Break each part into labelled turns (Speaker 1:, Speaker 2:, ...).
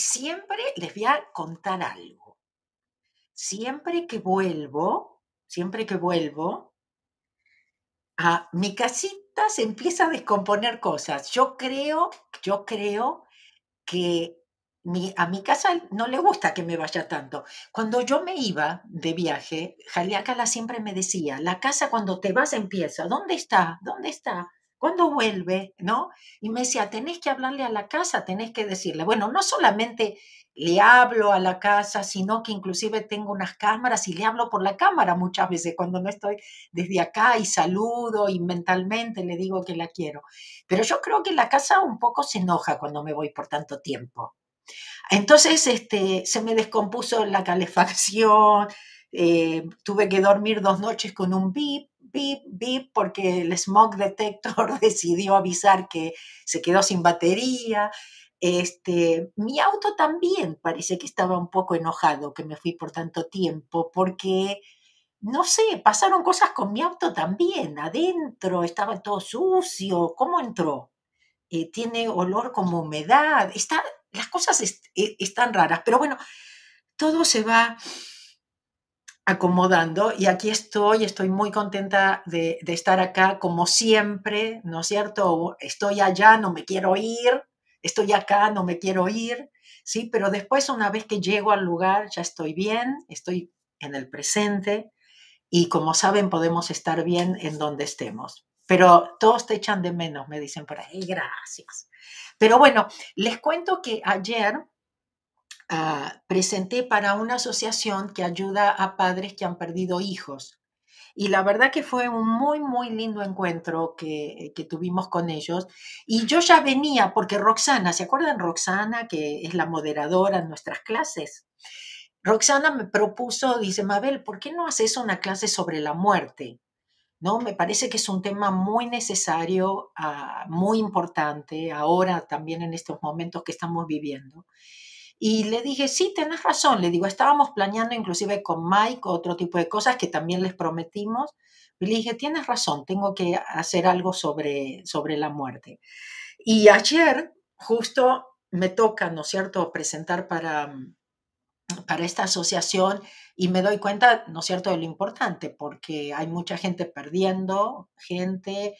Speaker 1: siempre les voy a contar algo. Siempre que vuelvo, siempre que vuelvo, a mi casita se empieza a descomponer cosas. Yo creo, yo creo que a mi casa no le gusta que me vaya tanto. Cuando yo me iba de viaje, Jaliácala siempre me decía, la casa cuando te vas empieza, ¿dónde está? ¿Dónde está? ¿Cuándo vuelve? ¿No? Y me decía, tenés que hablarle a la casa, tenés que decirle, bueno, no solamente le hablo a la casa, sino que inclusive tengo unas cámaras y le hablo por la cámara muchas veces cuando no estoy desde acá y saludo y mentalmente le digo que la quiero. Pero yo creo que la casa un poco se enoja cuando me voy por tanto tiempo. Entonces, este, se me descompuso la calefacción, eh, tuve que dormir dos noches con un bip, bip, bip, porque el smoke detector decidió avisar que se quedó sin batería. Este, mi auto también parece que estaba un poco enojado que me fui por tanto tiempo, porque, no sé, pasaron cosas con mi auto también. Adentro estaba todo sucio. ¿Cómo entró? Eh, tiene olor como humedad. Está, las cosas e, están raras, pero bueno, todo se va acomodando y aquí estoy, estoy muy contenta de, estar acá como siempre, ¿no es cierto? Estoy allá, no me quiero ir, estoy acá, no me quiero ir, ¿sí? Pero después una vez que llego al lugar ya estoy bien, estoy en el presente y como saben podemos estar bien en donde estemos. Pero todos te echan de menos, me dicen por ahí, gracias. Pero bueno, les cuento que ayer Ah, presenté para una asociación que ayuda a padres que han perdido hijos. Y la verdad que fue un muy, muy lindo encuentro que, que, tuvimos con ellos. Y yo ya venía, porque Roxana, ¿se acuerdan Roxana, que es la moderadora en nuestras clases? Roxana me propuso, dice, Mabel, ¿por qué no haces una clase sobre la muerte? ¿No? Me parece que es un tema muy necesario, ah, muy importante, ahora también en estos momentos que estamos viviendo. Y le dije, sí, tenés razón. Le digo, estábamos planeando inclusive con Mike otro tipo de cosas que también les prometimos. Y le dije, tienes razón, tengo que hacer algo sobre, sobre la muerte. Y ayer justo me toca, ¿no es cierto?, presentar para, para esta asociación y me doy cuenta, ¿no es cierto?, de lo importante, porque hay mucha gente perdiendo, gente,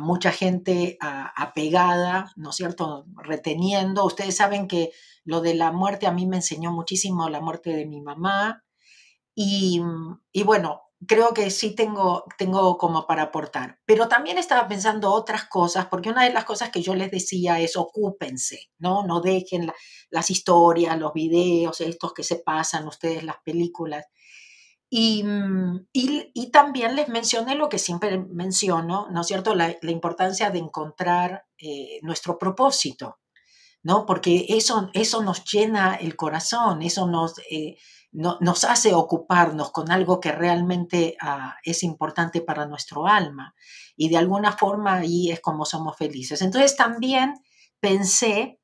Speaker 1: mucha gente apegada, ¿no es cierto?, reteniendo. Ustedes saben que lo de la muerte a mí me enseñó muchísimo la muerte de mi mamá y, bueno, creo que sí tengo, tengo como para aportar. Pero también estaba pensando otras cosas, porque una de las cosas que yo les decía es ocúpense, ¿no? No dejen las historias, los videos, estos que se pasan ustedes, las películas. Y, y, también les mencioné lo que siempre menciono, ¿no es cierto? La, importancia de encontrar eh, nuestro propósito. ¿no? Porque eso, eso nos llena el corazón, eso nos, eh, nos hace ocuparnos con algo que realmente ah, es importante para nuestro alma. Y de alguna forma ahí es como somos felices. Entonces también pensé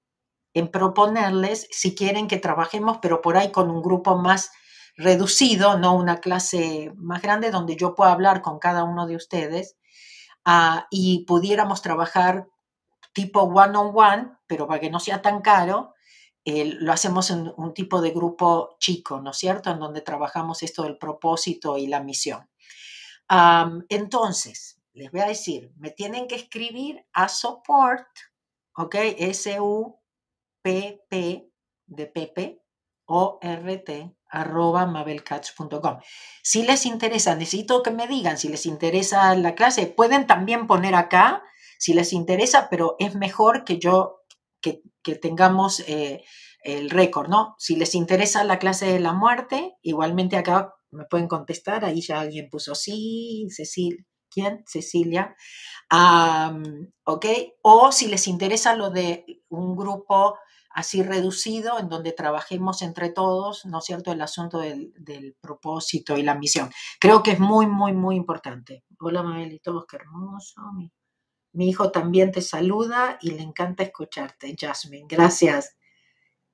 Speaker 1: en proponerles, si quieren que trabajemos, pero por ahí con un grupo más reducido, no una clase más grande donde yo pueda hablar con cada uno de ustedes ah, y pudiéramos trabajar tipo one-on-one, pero para que no sea tan caro, lo hacemos en un tipo de grupo chico, ¿no es cierto? En donde trabajamos esto del propósito y la misión. entonces, les voy a decir, me tienen que escribir a support, ¿ok? S-U-P-P de Pepe, O-R-T, arroba mabelcatch.com. Si les interesa, necesito que me digan si les interesa la clase, pueden también poner acá si les interesa, pero es mejor que yo, que, tengamos eh, el récord, ¿no? Si les interesa la clase de la muerte, igualmente acá me pueden contestar, ahí ya alguien puso sí, Cecilia, ¿quién? Cecilia. ¿Ok? O si les interesa lo de un grupo así reducido en donde trabajemos entre todos, ¿no es cierto?, el asunto del, propósito y la misión. Creo que es muy, muy, muy importante. Hola, Mabelito, qué hermoso. Mi hijo también te saluda y le encanta escucharte, Jasmine. Gracias.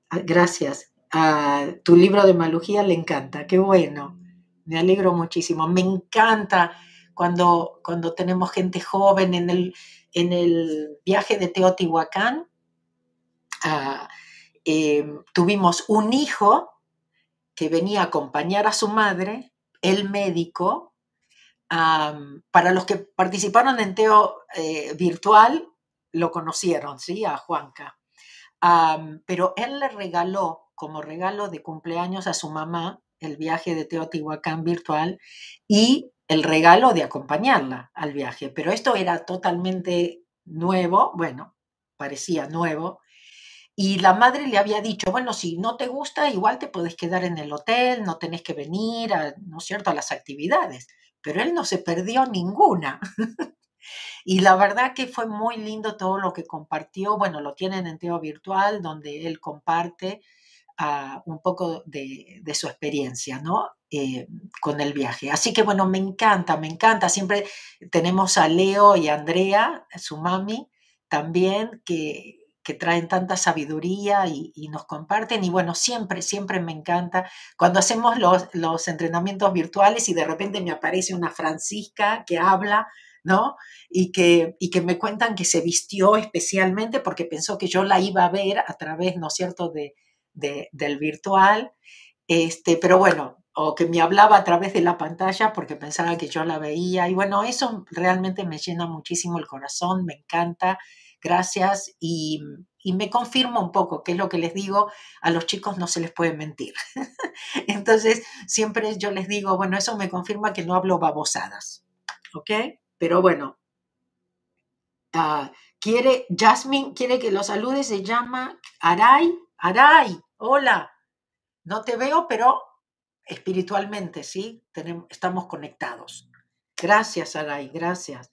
Speaker 1: Ah, gracias. Ah, tu libro de malugía le encanta. Qué bueno. Me alegro muchísimo. Me encanta cuando, cuando tenemos gente joven en el, en el viaje de Teotihuacán. Ah, em, tuvimos un hijo que venía a acompañar a su madre, el médico. para los que participaron en Teo eh, Virtual, lo conocieron, ¿sí? A Juanca. pero él le regaló como regalo de cumpleaños a su mamá el viaje de Teotihuacán virtual y el regalo de acompañarla al viaje. Pero esto era totalmente nuevo, bueno, parecía nuevo. Y la madre le había dicho, bueno, si no te gusta, igual te puedes quedar en el hotel, no tenés que venir, a, ¿no es cierto?, a las actividades. Pero él no se perdió ninguna. y la verdad que fue muy lindo todo lo que compartió. Bueno, lo tienen en Teo Virtual, donde él comparte un poco de, su experiencia, ¿no? Eh, con el viaje. Así que bueno, me encanta, me encanta. Siempre tenemos a Leo y a Andrea, su mami, también, que, traen tanta sabiduría y, nos comparten. Y bueno, siempre, siempre me encanta cuando hacemos los, los entrenamientos virtuales y de repente me aparece una Francisca que habla. ¿no? Y que, y que me cuentan que se vistió especialmente porque pensó que yo la iba a ver a través, ¿no es cierto?, de, del virtual, este, pero bueno, o que me hablaba a través de la pantalla porque pensaba que yo la veía. Y bueno, eso realmente me llena muchísimo el corazón, me encanta, gracias. Y, me confirma un poco, que es lo que les digo, a los chicos no se les puede mentir. Entonces, siempre yo les digo, bueno, eso me confirma que no hablo babosadas, ¿ok? Pero bueno, uh, quiere, Jasmine quiere que lo salude, se llama Aray, Aray, hola, no te veo, pero espiritualmente, ¿sí? Tenemos, estamos conectados. Gracias, Aray, gracias.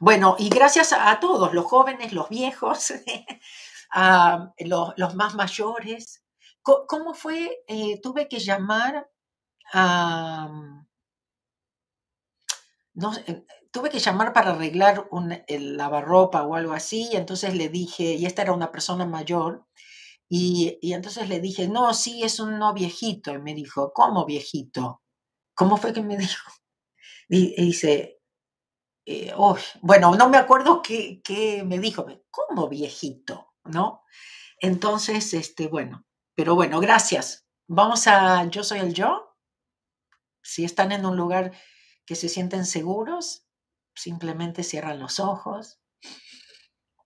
Speaker 1: Bueno, y gracias a, todos, los jóvenes, los viejos, los, más mayores. ¿Cómo, fue? Eh, tuve que llamar a... No, eh, tuve que llamar para arreglar un, el lavarropa o algo así, y entonces le dije, y esta era una persona mayor, y, entonces le dije, no, sí, es un no viejito. Y me dijo, ¿cómo viejito? ¿Cómo fue que me dijo? Y, dice, eh, bueno, no me acuerdo qué, qué, me dijo, ¿cómo viejito? ¿No? Entonces, este, bueno, pero bueno, gracias. Vamos a Yo soy el yo. Si están en un lugar que se sienten seguros, simplemente cierran los ojos,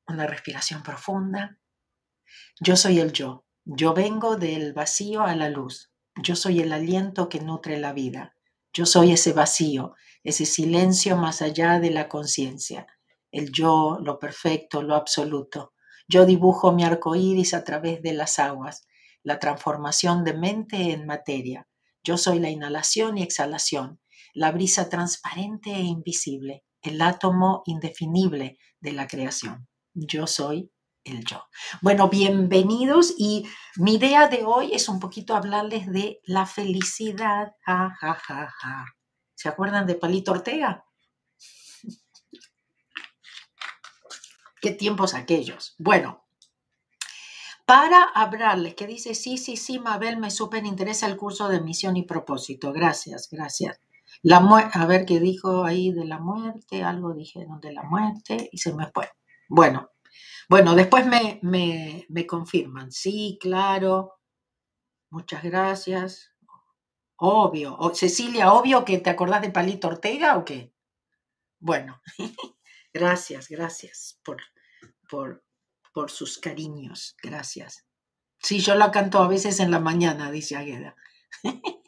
Speaker 1: una respiración profunda. Yo soy el yo. Yo vengo del vacío a la luz. Yo soy el aliento que nutre la vida. Yo soy ese vacío, ese silencio más allá de la conciencia. El yo, lo perfecto, lo absoluto. Yo dibujo mi arco iris a través de las aguas, la transformación de mente en materia. Yo soy la inhalación y exhalación, la brisa transparente e invisible, el átomo indefinible de la creación. Yo soy el yo. Bueno, bienvenidos y mi idea de hoy es un poquito hablarles de la felicidad. Ja, ja, ja, ja. ¿Se acuerdan de Palito Ortega? ¿Qué tiempos aquellos? Bueno, para hablarles, que dice, sí, sí, sí, Mabel, me súper interesa el curso de misión y propósito. Gracias, gracias. La a ver qué dijo ahí de la muerte, algo dijeron de la muerte y se me fue. Bueno, bueno, después me, me, confirman. Sí, claro. Muchas gracias. Obvio. Cecilia, obvio que te acordás de Palito Ortega o qué? Bueno, gracias, gracias por, por, por sus cariños. Gracias. Sí, yo la canto a veces en la mañana, dice Agueda.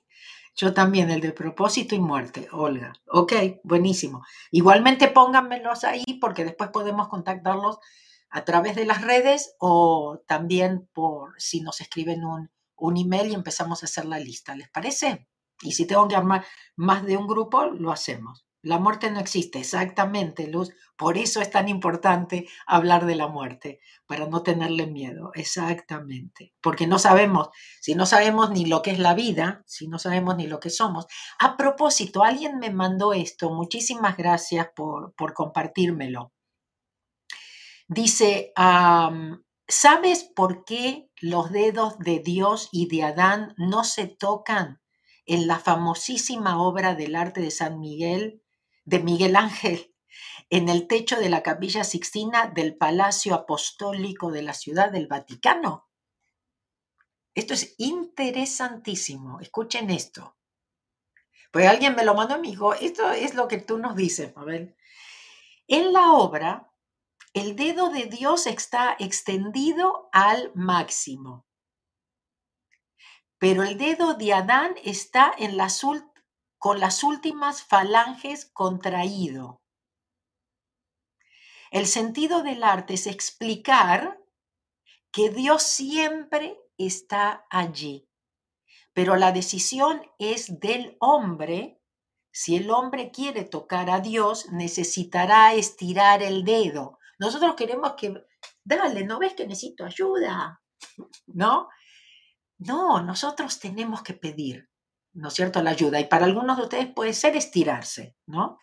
Speaker 1: Yo también, el de propósito y muerte, Olga. Ok, buenísimo. Igualmente pónganmelos ahí porque después podemos contactarlos a través de las redes o también por si nos escriben un, un email y empezamos a hacer la lista. ¿Les parece? Y si tengo que armar más de un grupo, lo hacemos. La muerte no existe, exactamente, Luz. Por eso es tan importante hablar de la muerte, para no tenerle miedo, exactamente. Porque no sabemos, si no sabemos ni lo que es la vida, si no sabemos ni lo que somos. A propósito, alguien me mandó esto, muchísimas gracias por, por compartírmelo. Dice, ¿sabes por qué los dedos de Dios y de Adán no se tocan en la famosísima obra del arte de San Miguel, de Miguel Ángel, en el techo de la capilla sixtina del Palacio Apostólico de la Ciudad del Vaticano? Esto es interesantísimo. Escuchen esto. Pues alguien me lo mandó a mí, dijo, esto es lo que tú nos dices, Mabel. En la obra, el dedo de Dios está extendido al máximo, pero el dedo de Adán está en con las últimas falanges contraído. El sentido del arte es explicar que Dios siempre está allí, pero la decisión es del hombre. Si el hombre quiere tocar a Dios, necesitará estirar el dedo. Nosotros queremos que, dale, ¿no ves que necesito ayuda? ¿No? No, nosotros tenemos que pedir, ¿no es cierto?, la ayuda. Y para algunos de ustedes puede ser estirarse, ¿no?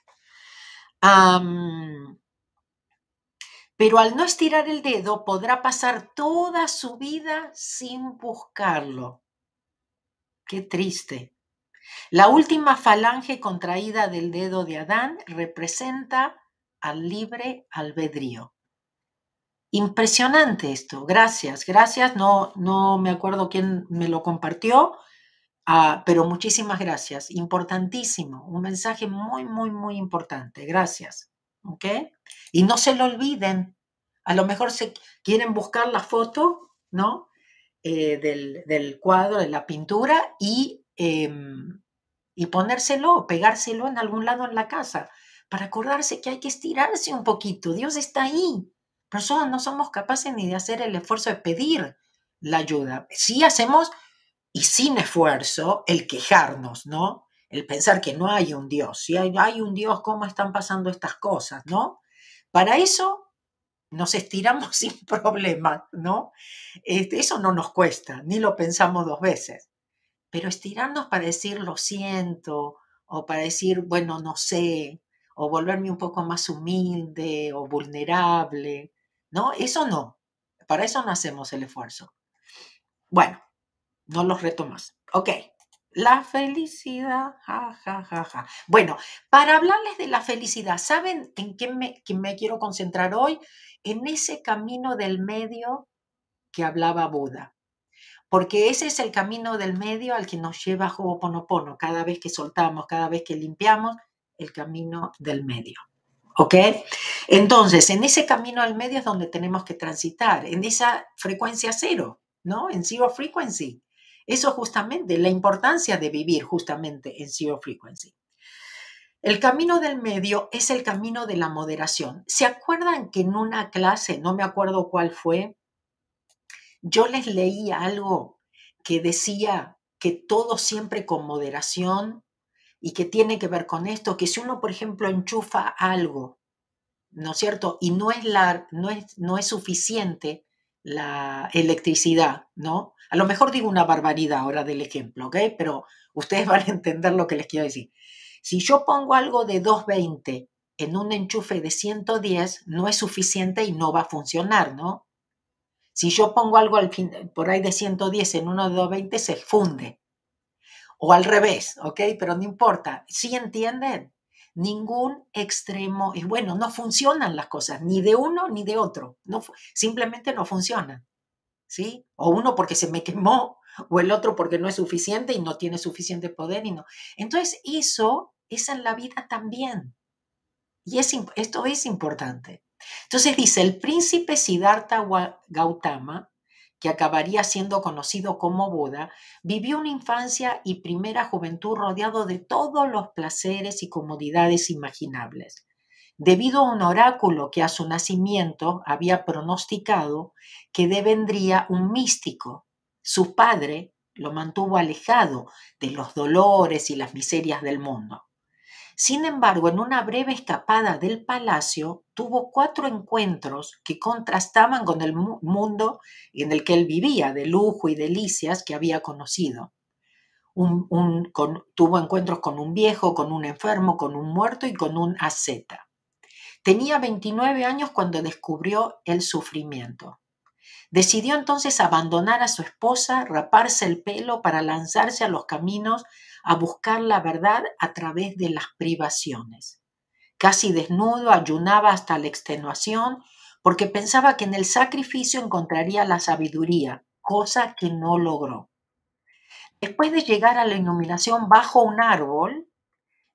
Speaker 1: pero al no estirar el dedo podrá pasar toda su vida sin buscarlo. Qué triste. La última falange contraída del dedo de Adán representa al libre albedrío. Impresionante esto. Gracias, gracias. No, no me acuerdo quién me lo compartió, ah, pero muchísimas gracias. Importantísimo. Un mensaje muy, muy, muy importante. Gracias. ¿Ok? Y no se lo olviden. A lo mejor se quieren buscar la foto, ¿no? Eh, del, cuadro, de la pintura y, em, y ponérselo, pegárselo en algún lado en la casa para acordarse que hay que estirarse un poquito. Dios está ahí. Nosotros no somos capaces ni de hacer el esfuerzo de pedir la ayuda. Sí hacemos, y sin esfuerzo, el quejarnos, ¿no? El pensar que no hay un Dios. Si hay, un Dios, ¿cómo están pasando estas cosas, ¿no? Para eso nos estiramos sin problemas, ¿no? Este, eso no nos cuesta, ni lo pensamos dos veces. Pero estirarnos para decir lo siento, o para decir, bueno, no sé, o volverme un poco más humilde o vulnerable, ¿no? Eso no. Para eso no hacemos el esfuerzo. Bueno, no los reto más. Ok. La felicidad, ja, ja, ja, ja. Bueno, para hablarles de la felicidad, ¿saben en qué me, quiero concentrar hoy? En ese camino del medio que hablaba Buda. Porque ese es el camino del medio al que nos lleva Ho'oponopono. Cada vez que soltamos, cada vez que limpiamos, el camino del medio. ¿Ok? Entonces, en ese camino al medio es donde tenemos que transitar, en esa frecuencia cero, ¿no? En zero frequency. Eso justamente, la importancia de vivir justamente en zero frequency. El camino del medio es el camino de la moderación. ¿Se acuerdan que en una clase, no me acuerdo cuál fue, yo les leí algo que decía que todo siempre con moderación y que tiene que ver con esto, que si uno, por ejemplo, enchufa algo, ¿no es cierto? Y no es, la, no es, no es suficiente la electricidad, ¿no? A lo mejor digo una barbaridad ahora del ejemplo, ¿ok? Pero ustedes van a entender lo que les quiero decir. Si yo pongo algo de 220 en un enchufe de 110, no es suficiente y no va a funcionar, ¿no? Si yo pongo algo al fin, por ahí de 110 en uno de 220, se funde o al revés, ¿ok? Pero no importa. ¿Sí entienden? Ningún extremo es bueno, no funcionan las cosas, ni de uno ni de otro. No, simplemente no funcionan. ¿Sí? O uno porque se me quemó, o el otro porque no es suficiente y no tiene suficiente poder y no. Entonces, eso es en la vida también. Y es, esto es importante. Entonces dice, el príncipe Siddhartha Gautama que acabaría siendo conocido como Buda, vivió una infancia y primera juventud rodeado de todos los placeres y comodidades imaginables. Debido a un oráculo que a su nacimiento había pronosticado que devendría un místico, su padre lo mantuvo alejado de los dolores y las miserias del mundo. Sin embargo, en una breve escapada del palacio, tuvo cuatro encuentros que contrastaban con el mundo en el que él vivía, de lujo y delicias que había conocido. tuvo encuentros con un viejo, con un enfermo, con un muerto y con un asceta. Tenía 29 años cuando descubrió el sufrimiento. Decidió entonces abandonar a su esposa, raparse el pelo para lanzarse a los caminos a buscar la verdad a través de las privaciones. Casi desnudo, ayunaba hasta la extenuación porque pensaba que en el sacrificio encontraría la sabiduría cosa que no logró. Después de llegar a la iluminación bajo un árbol,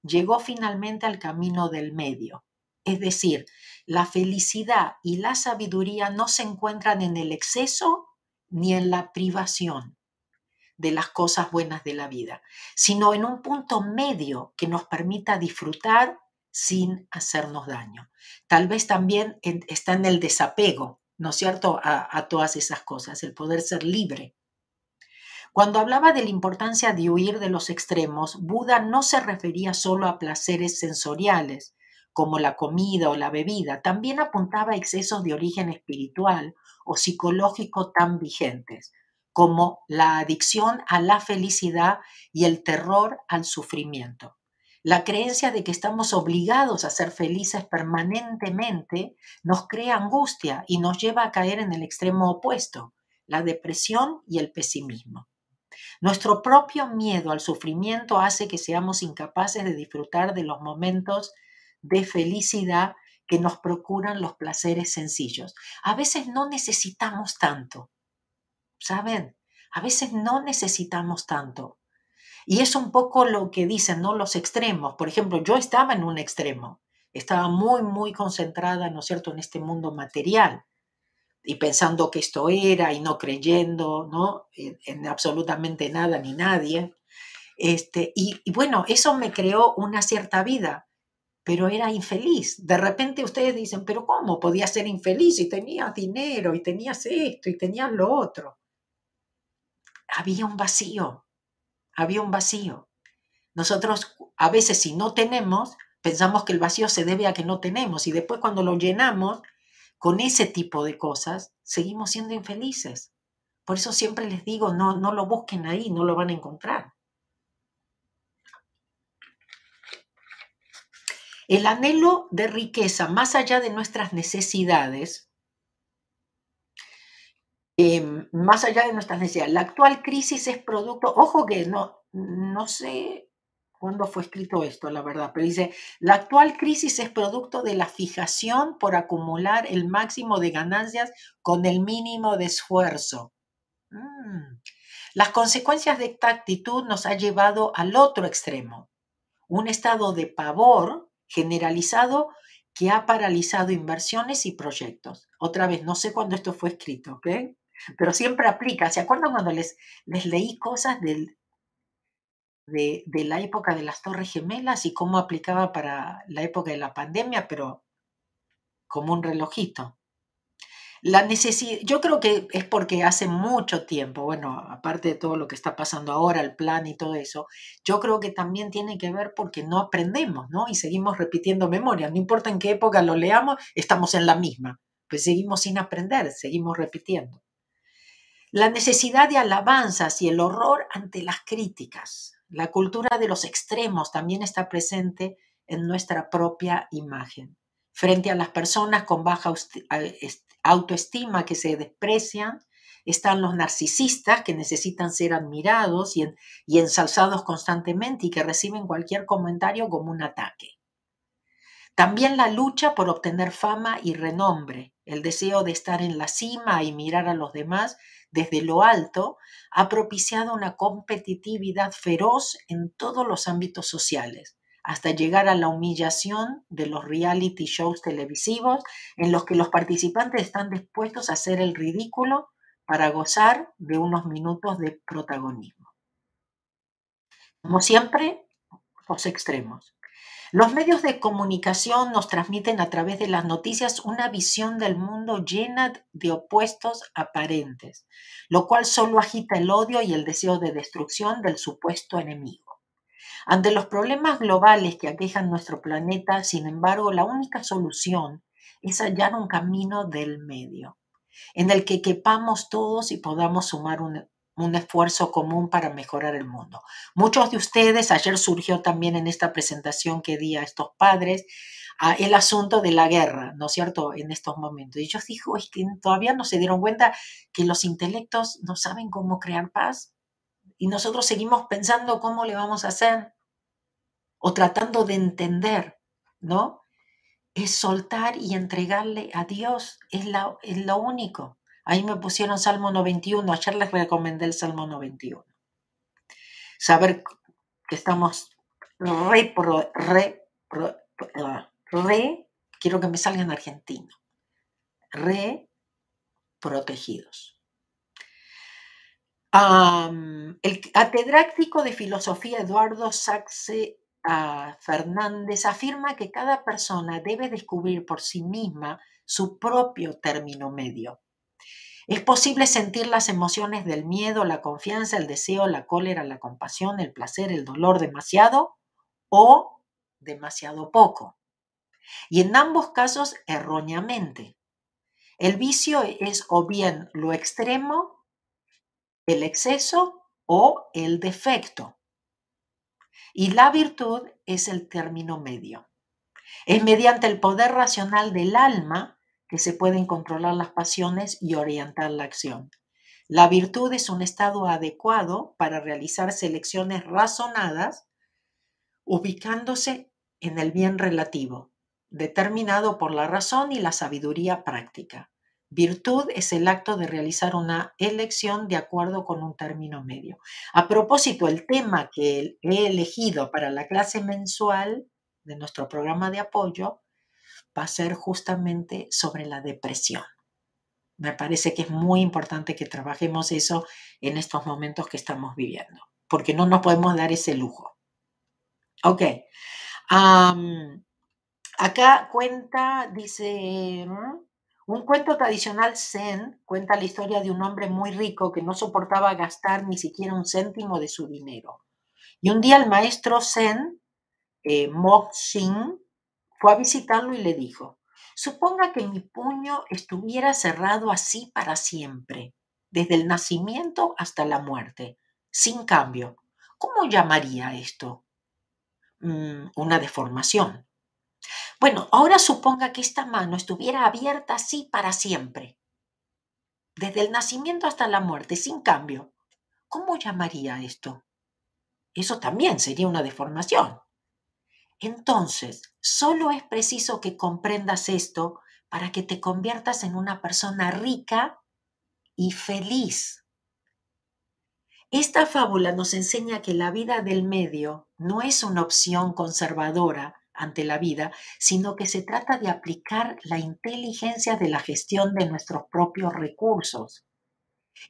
Speaker 1: llegó finalmente al camino del medio. Es decir, la felicidad y la sabiduría no se encuentran en el exceso ni en la privación de las cosas buenas de la vida, sino en un punto medio que nos permita disfrutar sin hacernos daño. Tal vez también está en el desapego, ¿no es cierto?, a, todas esas cosas, el poder ser libre. Cuando hablaba de la importancia de huir de los extremos, Buda no se refería solo a placeres sensoriales, como la comida o la bebida, también apuntaba a excesos de origen espiritual o psicológico tan vigentes, como la adicción a la felicidad y el terror al sufrimiento. La creencia de que estamos obligados a ser felices permanentemente nos crea angustia y nos lleva a caer en el extremo opuesto, la depresión y el pesimismo. Nuestro propio miedo al sufrimiento hace que seamos incapaces de disfrutar de los momentos de felicidad que nos procuran los placeres sencillos. A veces no necesitamos tanto, ¿saben? A veces no necesitamos tanto. Y es un poco lo que dicen, ¿no? Los extremos. Por ejemplo, yo estaba en un extremo. Estaba muy, muy concentrada, ¿no es cierto?, en este mundo material. Y pensando que esto era y no creyendo, ¿no? En, absolutamente nada ni nadie. Este, y, y bueno, eso me creó una cierta vida, pero era infeliz. De repente ustedes dicen, pero ¿cómo podía ser infeliz si tenías dinero y tenías esto y tenías lo otro? Había un vacío, había un vacío. Nosotros a veces si no tenemos, pensamos que el vacío se debe a que no tenemos y después cuando lo llenamos con ese tipo de cosas, seguimos siendo infelices. Por eso siempre les digo, no, no lo busquen ahí, no lo van a encontrar. El anhelo de riqueza, más allá de nuestras necesidades, Em, más allá de nuestras necesidades. La actual crisis es producto, ojo que no, no sé cuándo fue escrito esto, la verdad, pero dice, la actual crisis es producto de la fijación por acumular el máximo de ganancias con el mínimo de esfuerzo. Mm. Las consecuencias de esta actitud nos ha llevado al otro extremo, un estado de pavor generalizado que ha paralizado inversiones y proyectos. Otra vez, no sé cuándo esto fue escrito, pero siempre aplica. ¿Se acuerdan cuando les, les leí cosas del, de, de, la época de las Torres Gemelas y cómo aplicaba para la época de la pandemia, pero como un relojito? La necesidad, yo creo que es porque hace mucho tiempo, bueno, aparte de todo lo que está pasando ahora, el plan y todo eso, yo creo que también tiene que ver porque no aprendemos, ¿no? Y seguimos repitiendo memoria. No importa en qué época lo leamos, estamos en la misma. Pues seguimos sin aprender, seguimos repitiendo la necesidad de alabanzas y el horror ante las críticas. La cultura de los extremos también está presente en nuestra propia imagen. Frente a las personas con baja autoestima que se desprecian, están los narcisistas que necesitan ser admirados y, ensalzados constantemente y que reciben cualquier comentario como un ataque. También la lucha por obtener fama y renombre, el deseo de estar en la cima y mirar a los demás desde lo alto, ha propiciado una competitividad feroz en todos los ámbitos sociales, hasta llegar a la humillación de los reality shows televisivos en los que los participantes están dispuestos a hacer el ridículo para gozar de unos minutos de protagonismo. Como siempre, los extremos. Los medios de comunicación nos transmiten a través de las noticias una visión del mundo llena de opuestos aparentes, lo cual solo agita el odio y el deseo de destrucción del supuesto enemigo. Ante los problemas globales que aquejan nuestro planeta, sin embargo, la única solución es hallar un camino del medio, en el que quepamos todos y podamos sumar un, un esfuerzo común para mejorar el mundo. Muchos de ustedes, ayer surgió también en esta presentación que di a estos padres, el asunto de la guerra, ¿no es cierto?, en estos momentos. Y ellos dijo, es que todavía no se dieron cuenta que los intelectos no saben cómo crear paz y nosotros seguimos pensando cómo le vamos a hacer o tratando de entender, ¿no? Es soltar y entregarle a Dios, es, es lo único. Ahí me pusieron Salmo 91. Ayer les recomendé el Salmo 91. Saber que estamos re, re, re, quiero que me salga en argentino, re protegidos. el catedrático de filosofía Eduardo Saxe Fernández afirma que cada persona debe descubrir por sí misma su propio término medio. Es posible sentir las emociones del miedo, la confianza, el deseo, la cólera, la compasión, el placer, el dolor demasiado o demasiado poco. Y en ambos casos erróneamente. El vicio es o bien lo extremo, el exceso o el defecto. Y la virtud es el término medio. Es mediante el poder racional del alma que se pueden controlar las pasiones y orientar la acción. La virtud es un estado adecuado para realizar selecciones razonadas, ubicándose en el bien relativo, determinado por la razón y la sabiduría práctica. Virtud es el acto de realizar una elección de acuerdo con un término medio. A propósito, el tema que he elegido para la clase mensual de nuestro programa de apoyo va a ser justamente sobre la depresión. Me parece que es muy importante que trabajemos eso en estos momentos que estamos viviendo, porque no nos podemos dar ese lujo. Ok. Acá cuenta, dice, un cuento tradicional zen cuenta la historia de un hombre muy rico que no soportaba gastar ni siquiera un céntimo de su dinero. Y un día el maestro zen, eh, Mo Xin, fue a visitarlo y le dijo, suponga que mi puño estuviera cerrado así para siempre, desde el nacimiento hasta la muerte, sin cambio. ¿Cómo llamaría esto? Mm, una deformación. Bueno, ahora suponga que esta mano estuviera abierta así para siempre, desde el nacimiento hasta la muerte, sin cambio. ¿Cómo llamaría esto? Eso también sería una deformación. Entonces, solo es preciso que comprendas esto para que te conviertas en una persona rica y feliz. Esta fábula nos enseña que la vida del medio no es una opción conservadora ante la vida, sino que se trata de aplicar la inteligencia de la gestión de nuestros propios recursos.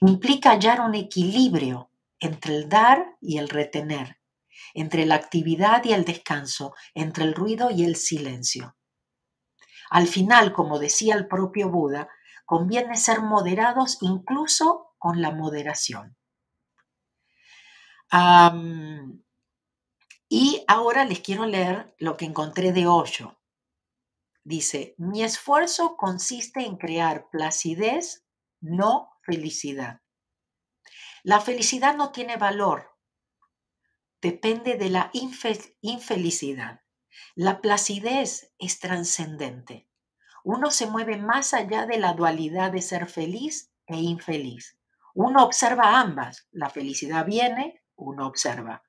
Speaker 1: Implica hallar un equilibrio entre el dar y el retener, entre la actividad y el descanso, entre el ruido y el silencio. Al final, como decía el propio Buda, conviene ser moderados incluso con la moderación. Y ahora les quiero leer lo que encontré de Osho. Dice, mi esfuerzo consiste en crear placidez, no felicidad. La felicidad no tiene valor, depende de la infelicidad. La placidez es trascendente. Uno se mueve más allá de la dualidad de ser feliz e infeliz. Uno observa ambas. La felicidad viene, uno observa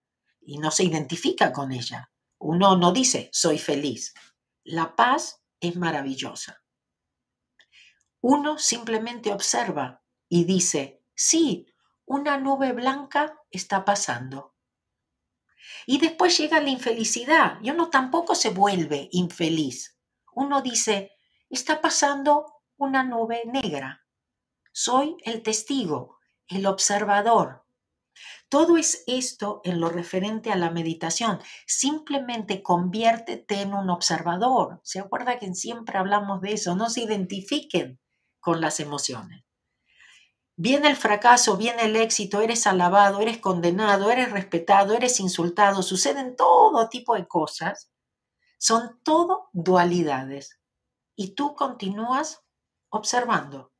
Speaker 1: y no se identifica con ella. Uno no dice, soy feliz. La paz es maravillosa. Uno simplemente observa y dice, sí, una nube blanca está pasando. Y después llega la infelicidad y uno tampoco se vuelve infeliz. Uno dice, está pasando una nube negra. Soy el testigo, el observador. Todo es esto en lo referente a la meditación. Simplemente conviértete en un observador. ¿Se acuerda que siempre hablamos de eso? No se identifiquen con las emociones. Viene el fracaso, viene el éxito, eres alabado, eres condenado, eres respetado, eres insultado, suceden todo tipo de cosas. Son todo dualidades. Y tú continúas observando,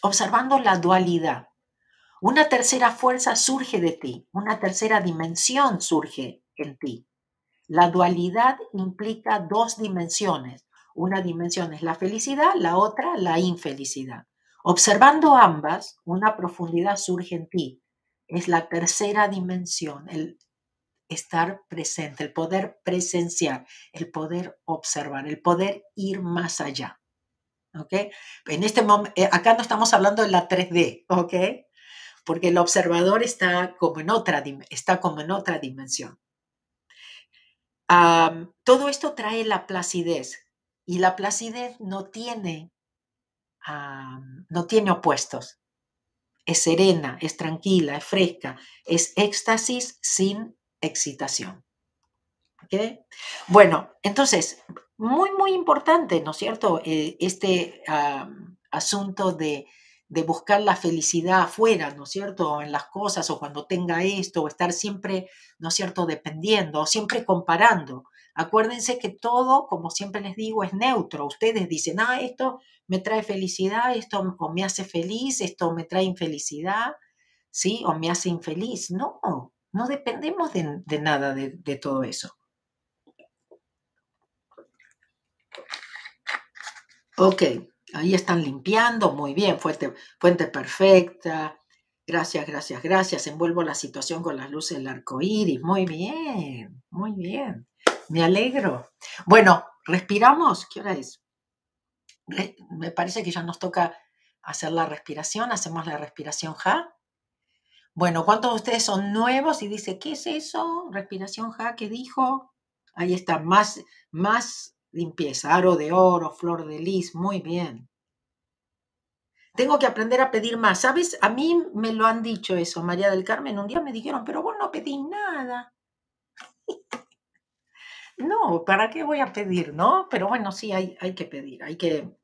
Speaker 1: observando la dualidad. Una tercera fuerza surge de ti, una tercera dimensión surge en ti. La dualidad implica dos dimensiones. Una dimensión es la felicidad, la otra la infelicidad. Observando ambas, una profundidad surge en ti. Es la tercera dimensión, el estar presente, el poder presenciar, el poder observar, el poder ir más allá. ¿ok? En este momento, eh, acá no estamos hablando de la 3D, ¿ok? Porque el observador está como en otra, está como en otra dimensión. todo esto trae la placidez y la placidez no tiene, no tiene opuestos. Es serena, es tranquila, es fresca, es éxtasis sin excitación. ¿ok? Bueno, entonces, muy, muy importante, ¿no es cierto? Eh, este asunto de, de, buscar la felicidad afuera, ¿no es cierto? En las cosas o cuando tenga esto, o estar siempre, ¿no es cierto?, dependiendo o siempre comparando. Acuérdense que todo, como siempre les digo, es neutro. Ustedes dicen, ah, esto me trae felicidad, esto me hace feliz, esto me trae infelicidad, ¿sí? O me hace infeliz. No, no dependemos de, nada de, de todo eso. Ok, ahí están limpiando, muy bien, fuente, fuente perfecta. Gracias, gracias, gracias. Envuelvo la situación con las luces del arco iris. Muy bien, muy bien. Me alegro. Bueno, respiramos. ¿Qué hora es? Me parece que ya nos toca hacer la respiración. Hacemos la respiración Ja. Bueno, ¿cuántos de ustedes son nuevos y dice, ¿qué es eso? Respiración Ja, ¿qué dijo? Ahí está, más, más limpieza, aro de oro, flor de lis, muy bien. Tengo que aprender a pedir más. ¿Sabes? A mí me lo han dicho eso, María del Carmen. Un día me dijeron, pero vos no pedís nada. no, ¿para qué voy a pedir, no? Pero bueno, sí, hay, hay que pedir, hay que...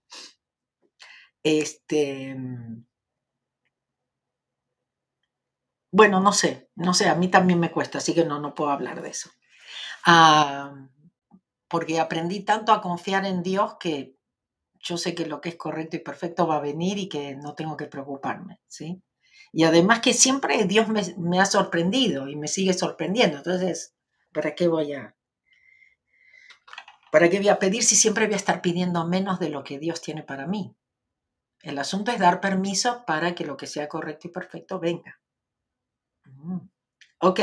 Speaker 1: Este... Bueno, no sé, no sé, a mí también me cuesta, así que no, no puedo hablar de eso. Ah, porque aprendí tanto a confiar en Dios que yo sé que lo que es correcto y perfecto va a venir y que no tengo que preocuparme, ¿sí? Y además que siempre Dios me, ha sorprendido y me sigue sorprendiendo. Entonces, ¿para qué voy a... ¿Para qué voy a pedir si siempre voy a estar pidiendo menos de lo que Dios tiene para mí? El asunto es dar permiso para que lo que sea correcto y perfecto venga. Mm. Ok.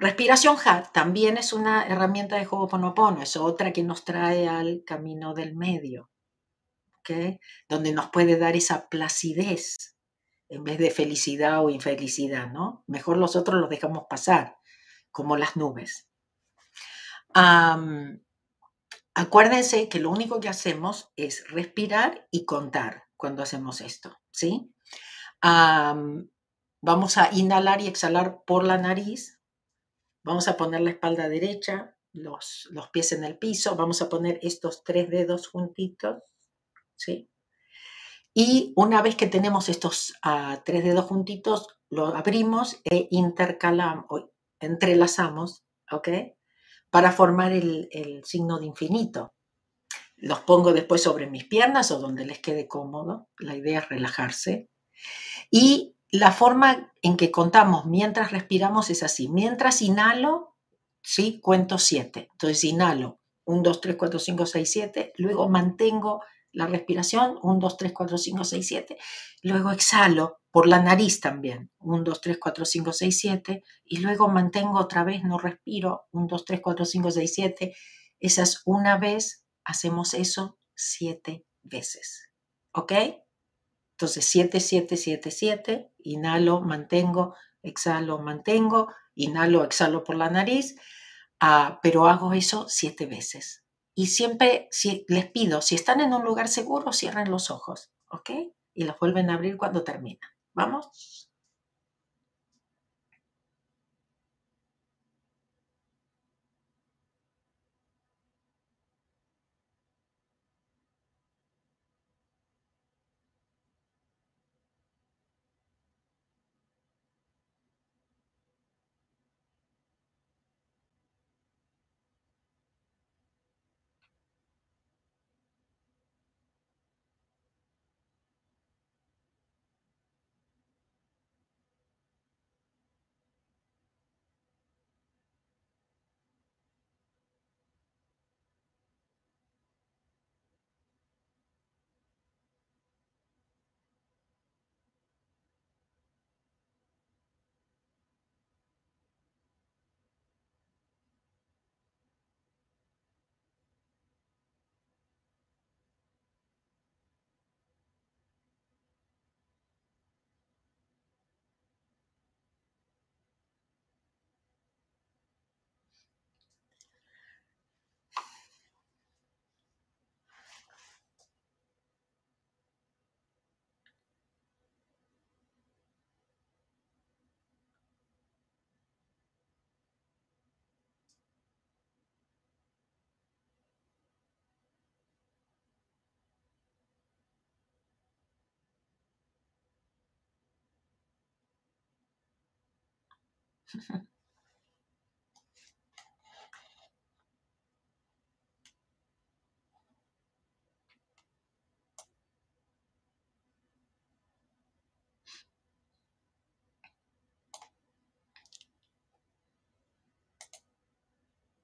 Speaker 1: Respiración Ja también es una herramienta de Ho'oponopono, es otra que nos trae al camino del medio, ¿okay? donde nos puede dar esa placidez en vez de felicidad o infelicidad, ¿no? Mejor los otros los dejamos pasar, como las nubes. acuérdense que lo único que hacemos es respirar y contar cuando hacemos esto, ¿sí? vamos a inhalar y exhalar por la nariz Vamos a poner la espalda derecha, los, los pies en el piso, vamos a poner estos tres dedos juntitos, ¿sí? Y una vez que tenemos estos ah, tres dedos juntitos, lo abrimos e intercalamos, entrelazamos, ¿ok? Para formar el, el signo de infinito. Los pongo después sobre mis piernas o donde les quede cómodo. La idea es relajarse. Y la forma en que contamos mientras respiramos es así. Mientras inhalo, ¿sí? Cuento siete. Entonces inhalo 1, 2, 3, 4, 5, 6, 7. Luego mantengo la respiración 1, 2, 3, 4, 5, 6, 7. Luego exhalo por la nariz también 1, 2, 3, 4, 5, 6, 7. Y luego mantengo otra vez, no respiro 1, 2, 3, 4, 5, 6, 7. Esas una vez, hacemos eso siete veces. ¿Ok? Entonces, 7, 7, 7, 7, inhalo, mantengo, exhalo, mantengo, inhalo, exhalo por la nariz, uh, pero hago eso siete veces. Y siempre si, les pido, si están en un lugar seguro, cierren los ojos, ¿ok? Y los vuelven a abrir cuando termina. ¿Vamos?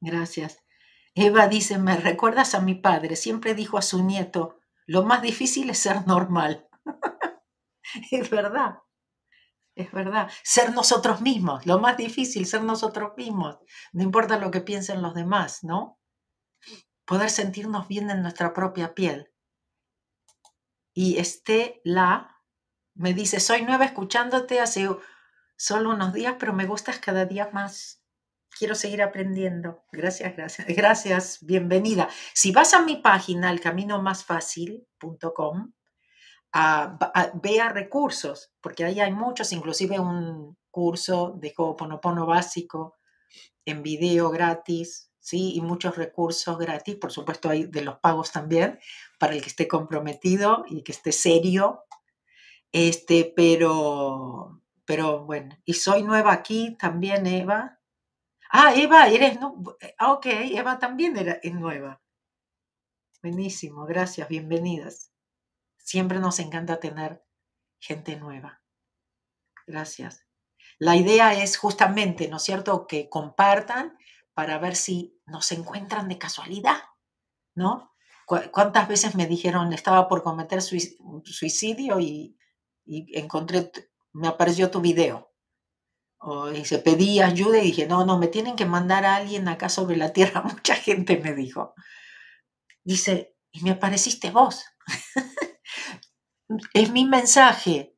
Speaker 1: Gracias. Eva dice, me recuerdas a mi padre, siempre dijo a su nieto, lo más difícil es ser normal. es verdad, es verdad. Ser nosotros mismos, lo más difícil, ser nosotros mismos. No importa lo que piensen los demás, ¿no? Poder sentirnos bien en nuestra propia piel. Y Estela me dice, soy nueva escuchándote hace solo unos días, pero me gustas cada día más quiero seguir aprendiendo. Gracias, gracias. Gracias, bienvenida. Si vas a mi página, vea recursos, porque ahí hay muchos, inclusive un curso de Ho'oponopono básico en video gratis, ¿sí? Y muchos recursos gratis, por supuesto hay de los pagos también, para el que esté comprometido y que esté serio. Este, pero, pero bueno, y soy nueva aquí también, Eva, Ah, Eva, eres, no, eh, ah, ok, Eva también era, es nueva. Buenísimo, gracias, bienvenidas. Siempre nos encanta tener gente nueva. Gracias. La idea es justamente, ¿no es cierto?, que compartan para ver si nos encuentran de casualidad, ¿no? ¿Cuántas veces me dijeron, estaba por cometer suicidio y, encontré, me apareció tu video? y se pedía ayuda y dije, no, no, me tienen que mandar a alguien acá sobre la tierra. Mucha gente me dijo. Dice, y me apareciste vos. es mi mensaje.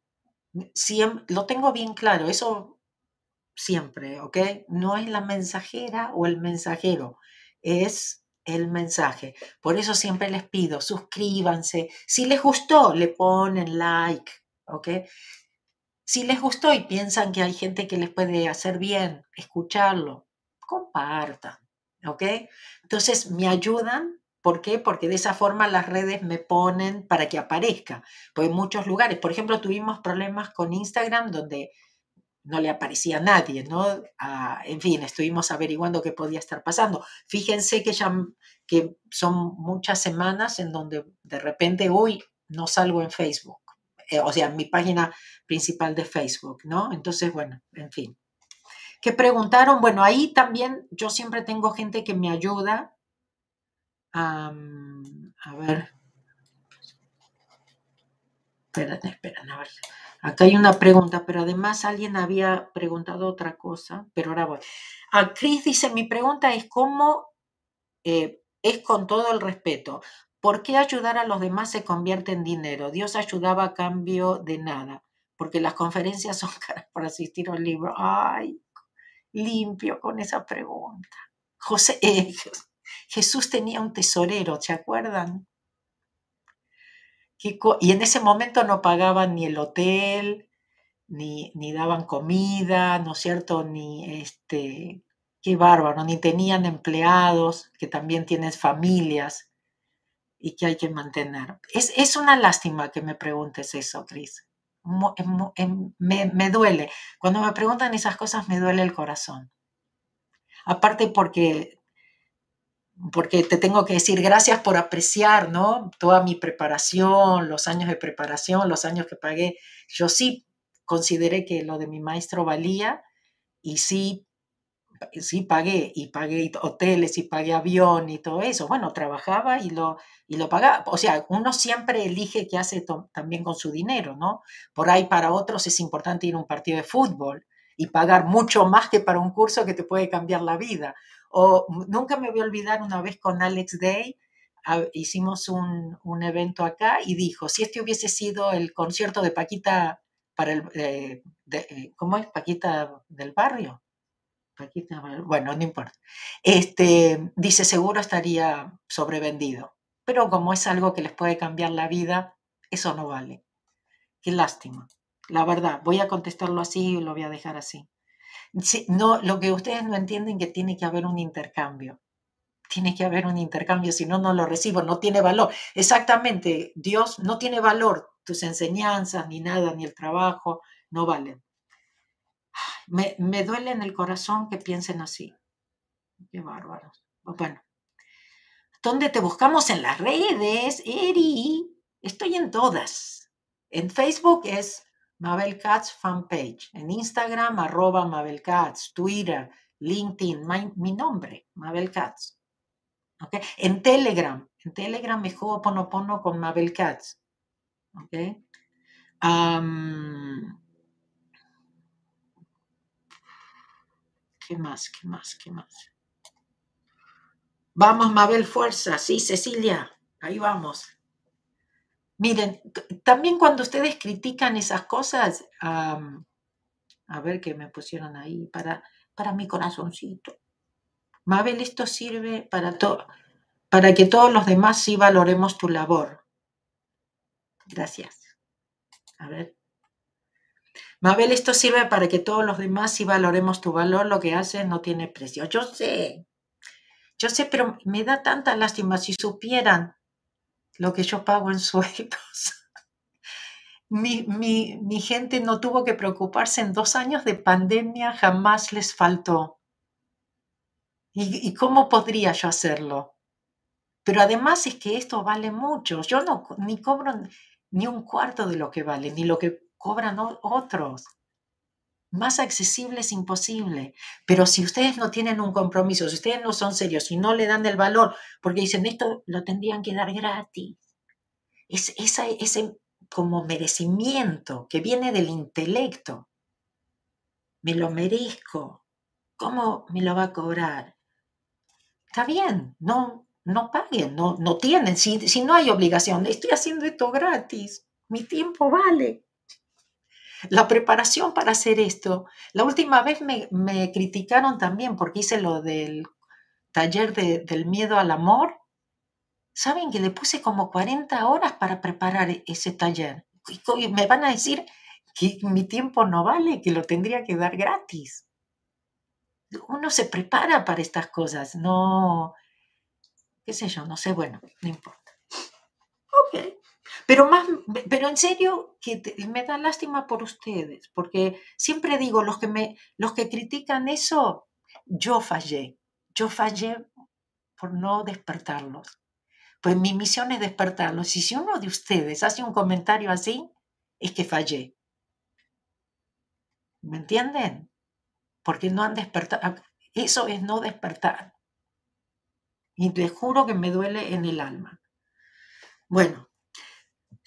Speaker 1: lo tengo bien claro, eso siempre, ¿ok? No es la mensajera o el mensajero, es el mensaje. Por eso siempre les pido, suscríbanse. Si les gustó, le ponen like, ¿ok? Si les gustó y piensan que hay gente que les puede hacer bien escucharlo, compartan, ¿ok? Entonces me ayudan, ¿por qué? Porque de esa forma las redes me ponen para que aparezca. Pues en muchos lugares, por ejemplo, tuvimos problemas con Instagram donde no le aparecía a nadie, ¿no? Ah, en fin, estuvimos averiguando qué podía estar pasando. Fíjense que ya que son muchas semanas en donde de repente, uy, no salgo en Facebook. Eh, o sea, en mi página principal de Facebook, ¿no? Entonces, bueno, en fin. ¿Qué preguntaron? Bueno, ahí también yo siempre tengo gente que me ayuda. A ver. Esperen, esperen, a ver. Acá hay una pregunta, pero además alguien había preguntado otra cosa, pero ahora voy. A ah, Cris dice, mi pregunta es cómo, eh, es con todo el respeto, ¿por qué ayudar a los demás se convierte en dinero? Dios ayudaba a cambio de nada porque las conferencias son caras para asistir a un libro. Ay, limpio con esa pregunta. José, eh, Jesús tenía un tesorero, ¿se acuerdan? Y en ese momento no pagaban ni el hotel, ni, ni daban comida, ¿no es cierto? Ni este, qué bárbaro, ni tenían empleados, que también tienes familias y que hay que mantener. Es, es una lástima que me preguntes eso, Cris me, duele. Cuando me preguntan esas cosas me duele el corazón. Aparte porque, porque te tengo que decir gracias por apreciar, ¿no? Toda mi preparación, los años de preparación, los años que pagué. Yo sí consideré que lo de mi maestro valía y sí sí pagué y pagué hoteles y pagué avión y todo eso. Bueno, trabajaba y lo, y lo pagaba. O sea, uno siempre elige qué hace también con su dinero, ¿no? Por ahí para otros es importante ir a un partido de fútbol y pagar mucho más que para un curso que te puede cambiar la vida. O nunca me voy a olvidar una vez con Alex Day, hicimos un, un evento acá y dijo, si este hubiese sido el concierto de Paquita para el, eh, eh, ¿cómo es? Paquita del barrio bueno, no importa. Este, dice, seguro estaría sobrevendido. Pero como es algo que les puede cambiar la vida, eso no vale. Qué lástima. La verdad, voy a contestarlo así y lo voy a dejar así. No, lo que ustedes no entienden que tiene que haber un intercambio. Tiene que haber un intercambio, si no, no lo recibo, no tiene valor. Exactamente, Dios no tiene valor, tus enseñanzas, ni nada, ni el trabajo, no valen. Me, me duele en el corazón que piensen así. Qué bárbaros. Bueno. ¿Dónde te buscamos en las redes, Eri? Estoy en todas. En Facebook es Mabel Katz fanpage. En Instagram, arroba Mabel Katz. Twitter, LinkedIn, mi, nombre, Mabel Katz. ¿Okay? En Telegram, en Telegram me juego pono con Mabel Katz. ¿Okay? ¿Qué más? ¿Qué más? ¿Qué más? Vamos, Mabel, fuerza. Sí, Cecilia, ahí vamos. Miren, también cuando ustedes critican esas cosas, a ver qué me pusieron ahí para, para mi corazoncito. Mabel, esto sirve para, para que todos los demás sí valoremos tu labor. Gracias. A ver. Mabel, esto sirve para que todos los demás sí valoremos tu valor. Lo que haces no tiene precio. Yo sé, yo sé, pero me da tanta lástima si supieran lo que yo pago en sueldos. Mi, mi, gente no tuvo que preocuparse en dos años de pandemia, jamás les faltó. ¿Y, cómo podría yo hacerlo? Pero además es que esto vale mucho. Yo no ni cobro ni un cuarto de lo que vale, ni lo que cobran otros. Más accesible es imposible. Pero si ustedes no tienen un compromiso, si ustedes no son serios, si no le dan el valor, porque dicen esto lo tendrían que dar gratis, es ese como merecimiento que viene del intelecto. Me lo merezco. ¿Cómo me lo va a cobrar? Está bien, no, no paguen, no, no tienen. Si, si no hay obligación, estoy haciendo esto gratis, mi tiempo vale. La preparación para hacer esto, la última vez me, criticaron también porque hice lo del taller del miedo al amor. Saben que le puse como 40 horas para preparar e-, ese taller. Y me van a decir que mi tiempo no vale, que lo tendría que dar gratis. Uno se prepara para estas cosas, no, qué sé yo, no sé, bueno, no importa. Ok. Pero más, pero en serio que me da lástima por ustedes, porque siempre digo, los que me, los que critican eso, yo fallé, yo fallé por no despertarlos. Pues mi misión es despertarlos. Y si uno de ustedes hace un comentario así, es que fallé. ¿Me entienden? Porque no han despertado. Eso es no despertar. Y te juro que me duele en el alma. Bueno,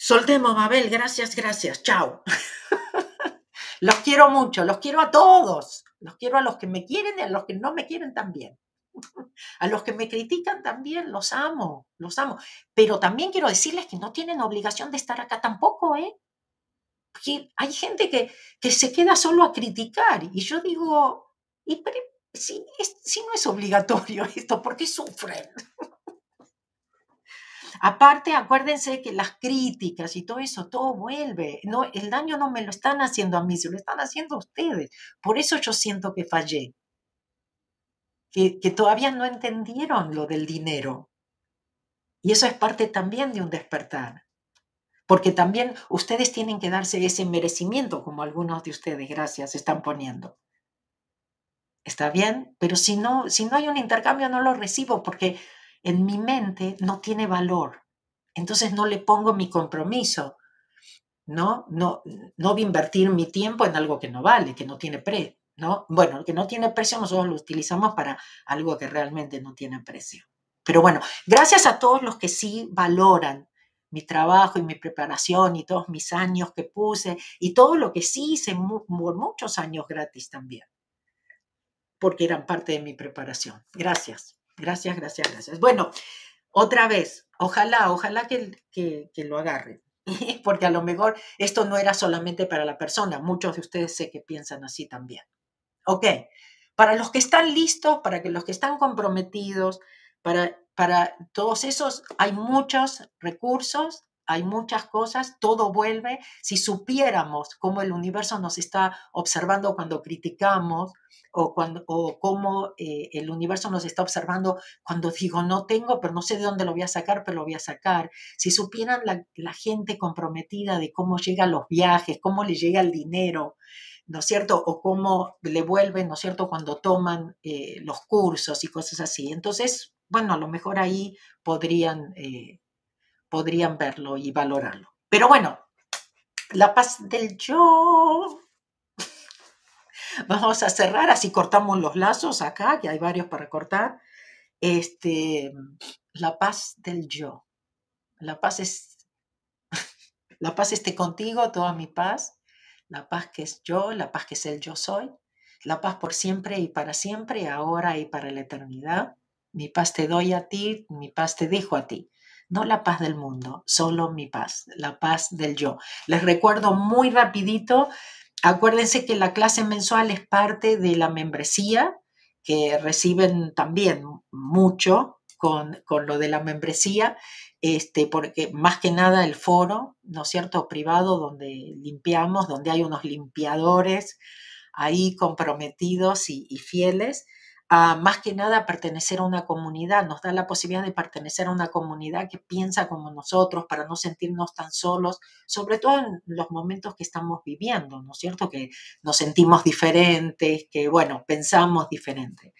Speaker 1: Soltemos, Mabel, gracias, gracias, chao. los quiero mucho, los quiero a todos. Los quiero a los que me quieren y a los que no me quieren también. A los que me critican también, los amo, los amo. Pero también quiero decirles que no tienen obligación de estar acá tampoco, ¿eh? Porque hay gente que, que se queda solo a criticar. Y yo digo, ¿y no es obligatorio esto, ¿por qué sufren? Aparte, acuérdense que las críticas y todo eso, todo vuelve. No, el daño no me lo están haciendo a mí, se lo están haciendo ustedes. Por eso yo siento que fallé. Que, que todavía no entendieron lo del dinero. Y eso es parte también de un despertar. Porque también ustedes tienen que darse ese merecimiento, como algunos de ustedes, gracias, están poniendo. ¿Está bien? Pero si no, si no hay un intercambio, no lo recibo porque en mi mente no tiene valor. Entonces no le pongo mi compromiso. ¿no? No, no voy a invertir mi tiempo en algo que no vale, que no tiene precio. ¿no? Bueno, que no tiene precio nosotros lo utilizamos para algo que realmente no tiene precio. Pero bueno, gracias a todos los que sí valoran mi trabajo y mi preparación y todos mis años que puse y todo lo que sí hice por muchos años gratis también, porque eran parte de mi preparación. Gracias. Gracias, gracias, gracias. Bueno, otra vez, ojalá, ojalá que, que, lo agarren, porque a lo mejor esto no era solamente para la persona, muchos de ustedes sé que piensan así también. Ok, para los que están listos, para que los que están comprometidos, para, para todos esos, hay muchos recursos, hay muchas cosas, todo vuelve. Si supiéramos cómo el universo nos está observando cuando criticamos, o, cuando, o cómo eh, el universo nos está observando cuando digo no tengo, pero no sé de dónde lo voy a sacar, pero lo voy a sacar. Si supieran la, gente comprometida de cómo llegan los viajes, cómo le llega el dinero, ¿no es cierto? O cómo le vuelven, ¿no es cierto?, cuando toman eh, los cursos y cosas así. Entonces, bueno, a lo mejor ahí podrían, eh, podrían verlo y valorarlo. Pero bueno, la paz del yo. Vamos a cerrar, así cortamos los lazos acá, que hay varios para cortar. Este, la paz del yo. La paz es, la paz esté contigo, toda mi paz la paz que es yo, la paz que es el yo soy, la paz por siempre y para siempre, ahora y para la eternidad. Mi paz te doy a ti, mi paz te dejo a ti. No la paz del mundo, solo mi paz, la paz del yo. Les recuerdo muy rapidito, acuérdense que la clase mensual es parte de la membresía, que reciben también mucho con, con lo de la membresía este, porque más que nada el foro, ¿no es cierto?, privado donde limpiamos, donde hay unos limpiadores ahí comprometidos y, fieles, a más que nada pertenecer a una comunidad, nos da la posibilidad de pertenecer a una comunidad que piensa como nosotros para no sentirnos tan solos, sobre todo en los momentos que estamos viviendo, ¿no es cierto? Que nos sentimos diferentes, que, bueno, pensamos diferente.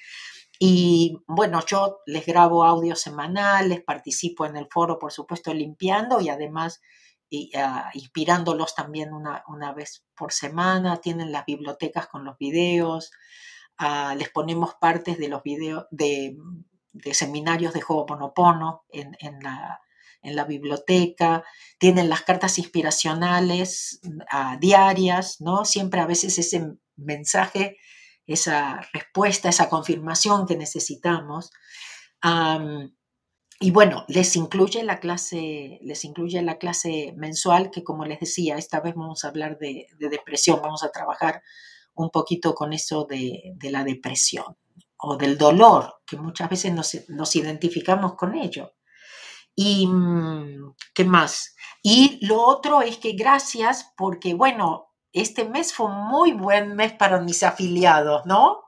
Speaker 1: Y bueno, yo les grabo audios semanales, participo en el foro, por supuesto, limpiando y además ah, inspirándolos también una, una, vez por semana. Tienen las bibliotecas con los videos, ah, les ponemos partes de los videos de, seminarios de Ho'oponopono en, en, la, biblioteca, tienen las cartas inspiracionales ah, diarias, ¿no? Siempre a veces ese mensaje esa respuesta, esa confirmación que necesitamos. y bueno, les incluye la clase, les incluye la clase mensual que como les decía, esta vez vamos a hablar de, depresión, vamos a trabajar un poquito con eso de, la depresión o del dolor, que muchas veces nos, identificamos con ello. ¿Y mm, qué más? Y lo otro es que gracias porque, bueno, este mes fue muy buen mes para mis afiliados, ¿no?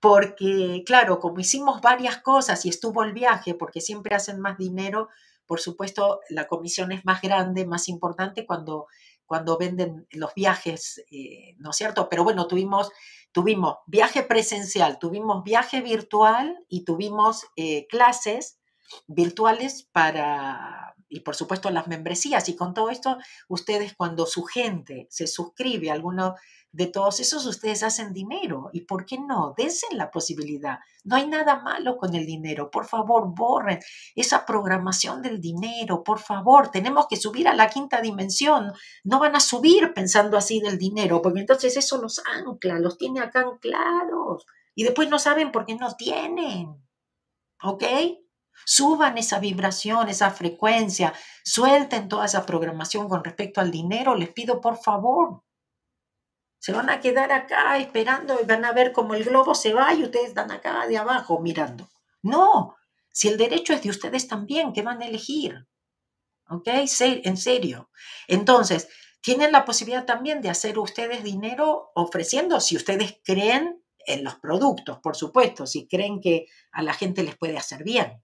Speaker 1: Porque, claro, como hicimos varias cosas y estuvo el viaje, porque siempre hacen más dinero, por supuesto, la comisión es más grande, más importante cuando, cuando venden los viajes, eh, ¿no es cierto? Pero bueno, tuvimos, tuvimos viaje presencial, tuvimos viaje virtual y tuvimos eh, clases virtuales para, y por supuesto las membresías. Y con todo esto, ustedes cuando su gente se suscribe a alguno de todos esos, ustedes hacen dinero. ¿Y por qué no? Dense la posibilidad. No hay nada malo con el dinero. Por favor, borren esa programación del dinero. Por favor, tenemos que subir a la quinta dimensión. No van a subir pensando así del dinero, porque entonces eso los ancla, los tiene acá anclados. Y después no saben por qué no tienen. ¿Ok? Suban esa vibración, esa frecuencia, suelten toda esa programación con respecto al dinero, les pido por favor. Se van a quedar acá esperando y van a ver cómo el globo se va y ustedes están acá de abajo mirando. No, si el derecho es de ustedes también, ¿qué van a elegir? ¿Ok? En serio. Entonces, tienen la posibilidad también de hacer ustedes dinero ofreciendo, si ustedes creen en los productos, por supuesto, si creen que a la gente les puede hacer bien.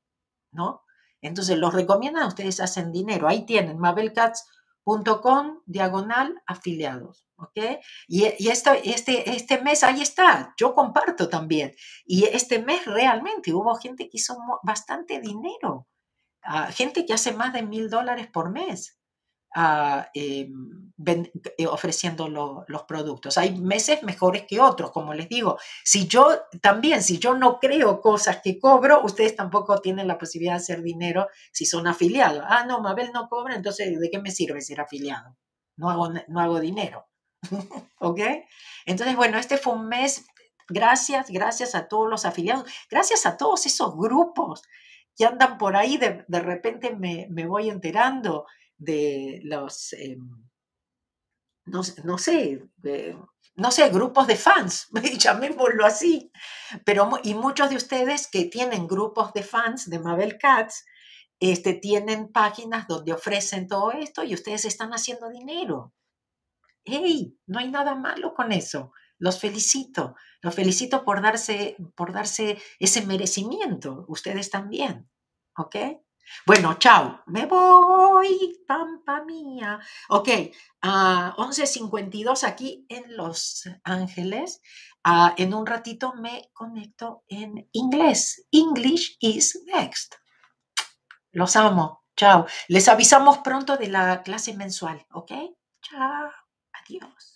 Speaker 1: ¿No? Entonces los recomiendan, ustedes hacen dinero. Ahí tienen mabelcats.com diagonal afiliados, ¿ok? Y, este, este, este mes ahí está, yo comparto también. Y este mes realmente hubo gente que hizo bastante dinero, ah, gente que hace más de mil dólares por mes. Em, eh, ofreciendo los productos. Hay meses mejores que otros, como les digo. Si yo también, si yo no creo cosas que cobro, ustedes tampoco tienen la posibilidad de hacer dinero si son afiliados. Ah, no, Mabel no cobra, entonces ¿de qué me sirve ser afiliado? No hago, no hago dinero. ¿Ok? Entonces, bueno, este fue un mes, gracias, gracias a todos los afiliados, gracias a todos esos grupos que andan por ahí, de, de repente me, me voy enterando de los, em, no, sé, no sé, grupos de fans, llamémoslo así, pero y muchos de ustedes que tienen grupos de fans de Mabel Katz, este, tienen páginas donde ofrecen todo esto y ustedes están haciendo dinero. ¡Hey! No hay nada malo con eso. Los felicito. Los felicito por darse, por darse ese merecimiento. Ustedes también. ¿Ok? Bueno, chao. Me voy, pampa mía. Ok, a 11.52 aquí en Los Ángeles. Ah, en un ratito me conecto en inglés. English is next. Los amo. Chao. Les avisamos pronto de la clase mensual, ¿ok? Chao. Adiós.